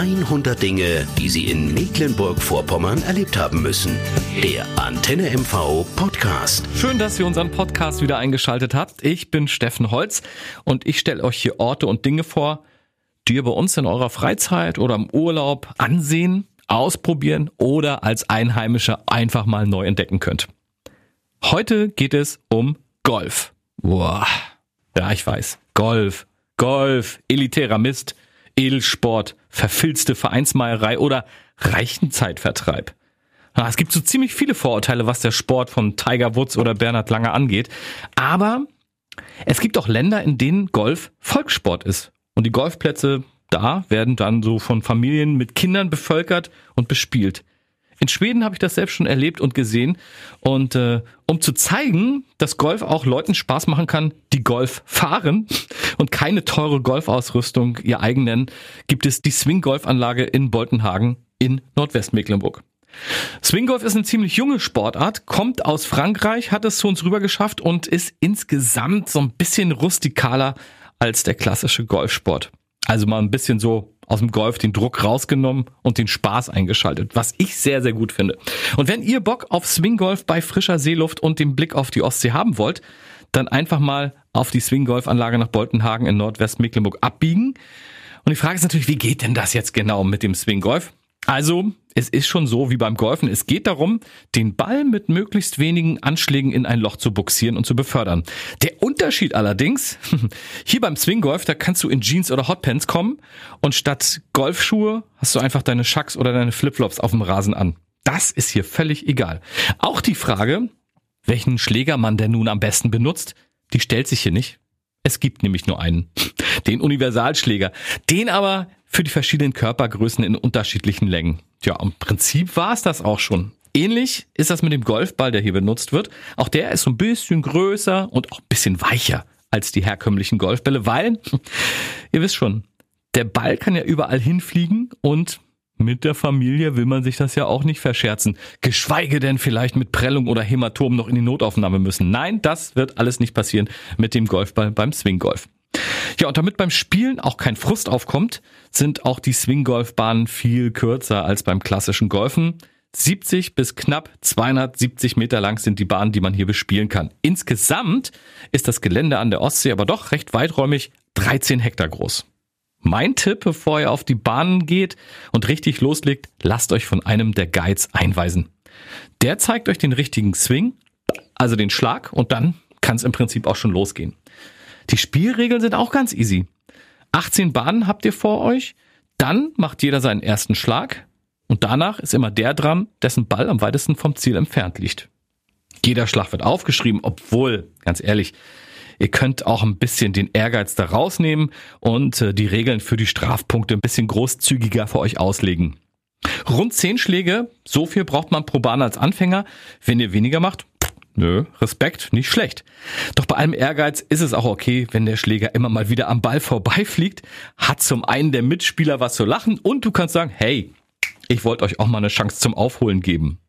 100 Dinge, die Sie in Mecklenburg-Vorpommern erlebt haben müssen. Der Antenne MV Podcast. Schön, dass ihr unseren Podcast wieder eingeschaltet habt. Ich bin Steffen Holz und ich stelle euch hier Orte und Dinge vor, die ihr bei uns in eurer Freizeit oder im Urlaub ansehen, ausprobieren oder als Einheimischer einfach mal neu entdecken könnt. Heute geht es um Golf. Boah. Ja, ich weiß. Golf. Golf. Elitärer Mist. Edelsport. Verfilzte Vereinsmeierei oder Reichenzeitvertreib. Es gibt so ziemlich viele Vorurteile, was der Sport von Tiger Woods oder Bernhard Lange angeht. Aber es gibt auch Länder, in denen Golf Volkssport ist. Und die Golfplätze da werden dann so von Familien mit Kindern bevölkert und bespielt. In Schweden habe ich das selbst schon erlebt und gesehen. Und äh, um zu zeigen, dass Golf auch Leuten Spaß machen kann, die Golf fahren und keine teure Golfausrüstung ihr eigen nennen, gibt es die Swing-Golf-Anlage in Boltenhagen in Nordwestmecklenburg. Swinggolf ist eine ziemlich junge Sportart, kommt aus Frankreich, hat es zu uns rüber geschafft und ist insgesamt so ein bisschen rustikaler als der klassische Golfsport. Also mal ein bisschen so aus dem Golf den Druck rausgenommen und den Spaß eingeschaltet, was ich sehr, sehr gut finde. Und wenn ihr Bock auf Swinggolf bei frischer Seeluft und dem Blick auf die Ostsee haben wollt, dann einfach mal auf die Swinggolf-Anlage nach Boltenhagen in Nordwestmecklenburg abbiegen. Und die Frage ist natürlich, wie geht denn das jetzt genau mit dem Swinggolf? Also, es ist schon so wie beim Golfen. Es geht darum, den Ball mit möglichst wenigen Anschlägen in ein Loch zu buxieren und zu befördern. Der Unterschied allerdings, hier beim Swinggolf, da kannst du in Jeans oder Hotpants kommen und statt Golfschuhe hast du einfach deine Schacks oder deine Flipflops auf dem Rasen an. Das ist hier völlig egal. Auch die Frage, welchen Schläger man denn nun am besten benutzt, die stellt sich hier nicht. Es gibt nämlich nur einen. Den Universalschläger. Den aber für die verschiedenen Körpergrößen in unterschiedlichen Längen. Ja, im Prinzip war es das auch schon. Ähnlich ist das mit dem Golfball, der hier benutzt wird. Auch der ist so ein bisschen größer und auch ein bisschen weicher als die herkömmlichen Golfbälle, weil, ihr wisst schon, der Ball kann ja überall hinfliegen und mit der Familie will man sich das ja auch nicht verscherzen. Geschweige denn vielleicht mit Prellung oder Hämatom noch in die Notaufnahme müssen. Nein, das wird alles nicht passieren mit dem Golfball beim Swinggolf. Ja, und damit beim Spielen auch kein Frust aufkommt, sind auch die Swinggolfbahnen viel kürzer als beim klassischen Golfen. 70 bis knapp 270 Meter lang sind die Bahnen, die man hier bespielen kann. Insgesamt ist das Gelände an der Ostsee aber doch recht weiträumig 13 Hektar groß. Mein Tipp, bevor ihr auf die Bahnen geht und richtig loslegt, lasst euch von einem der Guides einweisen. Der zeigt euch den richtigen Swing, also den Schlag, und dann kann es im Prinzip auch schon losgehen. Die Spielregeln sind auch ganz easy. 18 Bahnen habt ihr vor euch, dann macht jeder seinen ersten Schlag und danach ist immer der dran, dessen Ball am weitesten vom Ziel entfernt liegt. Jeder Schlag wird aufgeschrieben, obwohl, ganz ehrlich, ihr könnt auch ein bisschen den Ehrgeiz da rausnehmen und äh, die Regeln für die Strafpunkte ein bisschen großzügiger für euch auslegen. Rund 10 Schläge, so viel braucht man pro Bahn als Anfänger. Wenn ihr weniger macht, Nö, Respekt, nicht schlecht. Doch bei allem Ehrgeiz ist es auch okay, wenn der Schläger immer mal wieder am Ball vorbeifliegt, hat zum einen der Mitspieler was zu lachen und du kannst sagen, hey, ich wollte euch auch mal eine Chance zum Aufholen geben.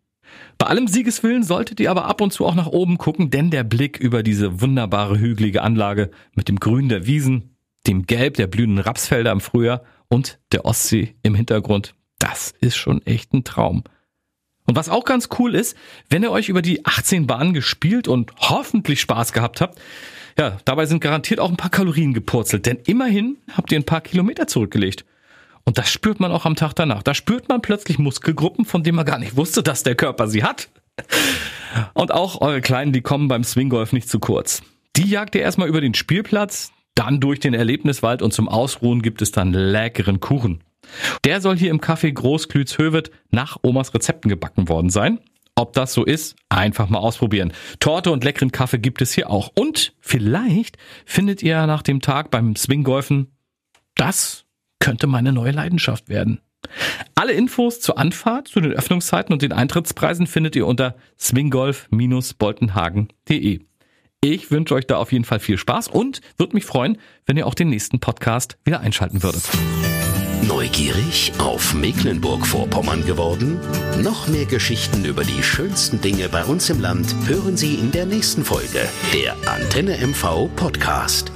Bei allem Siegeswillen solltet ihr aber ab und zu auch nach oben gucken, denn der Blick über diese wunderbare hügelige Anlage mit dem Grün der Wiesen, dem Gelb der blühenden Rapsfelder im Frühjahr und der Ostsee im Hintergrund, das ist schon echt ein Traum. Und was auch ganz cool ist, wenn ihr euch über die 18 Bahnen gespielt und hoffentlich Spaß gehabt habt, ja, dabei sind garantiert auch ein paar Kalorien gepurzelt, denn immerhin habt ihr ein paar Kilometer zurückgelegt. Und das spürt man auch am Tag danach. Da spürt man plötzlich Muskelgruppen, von denen man gar nicht wusste, dass der Körper sie hat. Und auch eure Kleinen, die kommen beim Swinggolf nicht zu kurz. Die jagt ihr erstmal über den Spielplatz, dann durch den Erlebniswald und zum Ausruhen gibt es dann leckeren Kuchen. Der soll hier im Café Großklütz-Hövet nach Omas Rezepten gebacken worden sein. Ob das so ist, einfach mal ausprobieren. Torte und leckeren Kaffee gibt es hier auch. Und vielleicht findet ihr nach dem Tag beim Swinggolfen, das könnte meine neue Leidenschaft werden. Alle Infos zur Anfahrt, zu den Öffnungszeiten und den Eintrittspreisen findet ihr unter swinggolf-boltenhagen.de. Ich wünsche euch da auf jeden Fall viel Spaß und würde mich freuen, wenn ihr auch den nächsten Podcast wieder einschalten würdet. Neugierig auf Mecklenburg-Vorpommern geworden? Noch mehr Geschichten über die schönsten Dinge bei uns im Land hören Sie in der nächsten Folge der Antenne MV Podcast.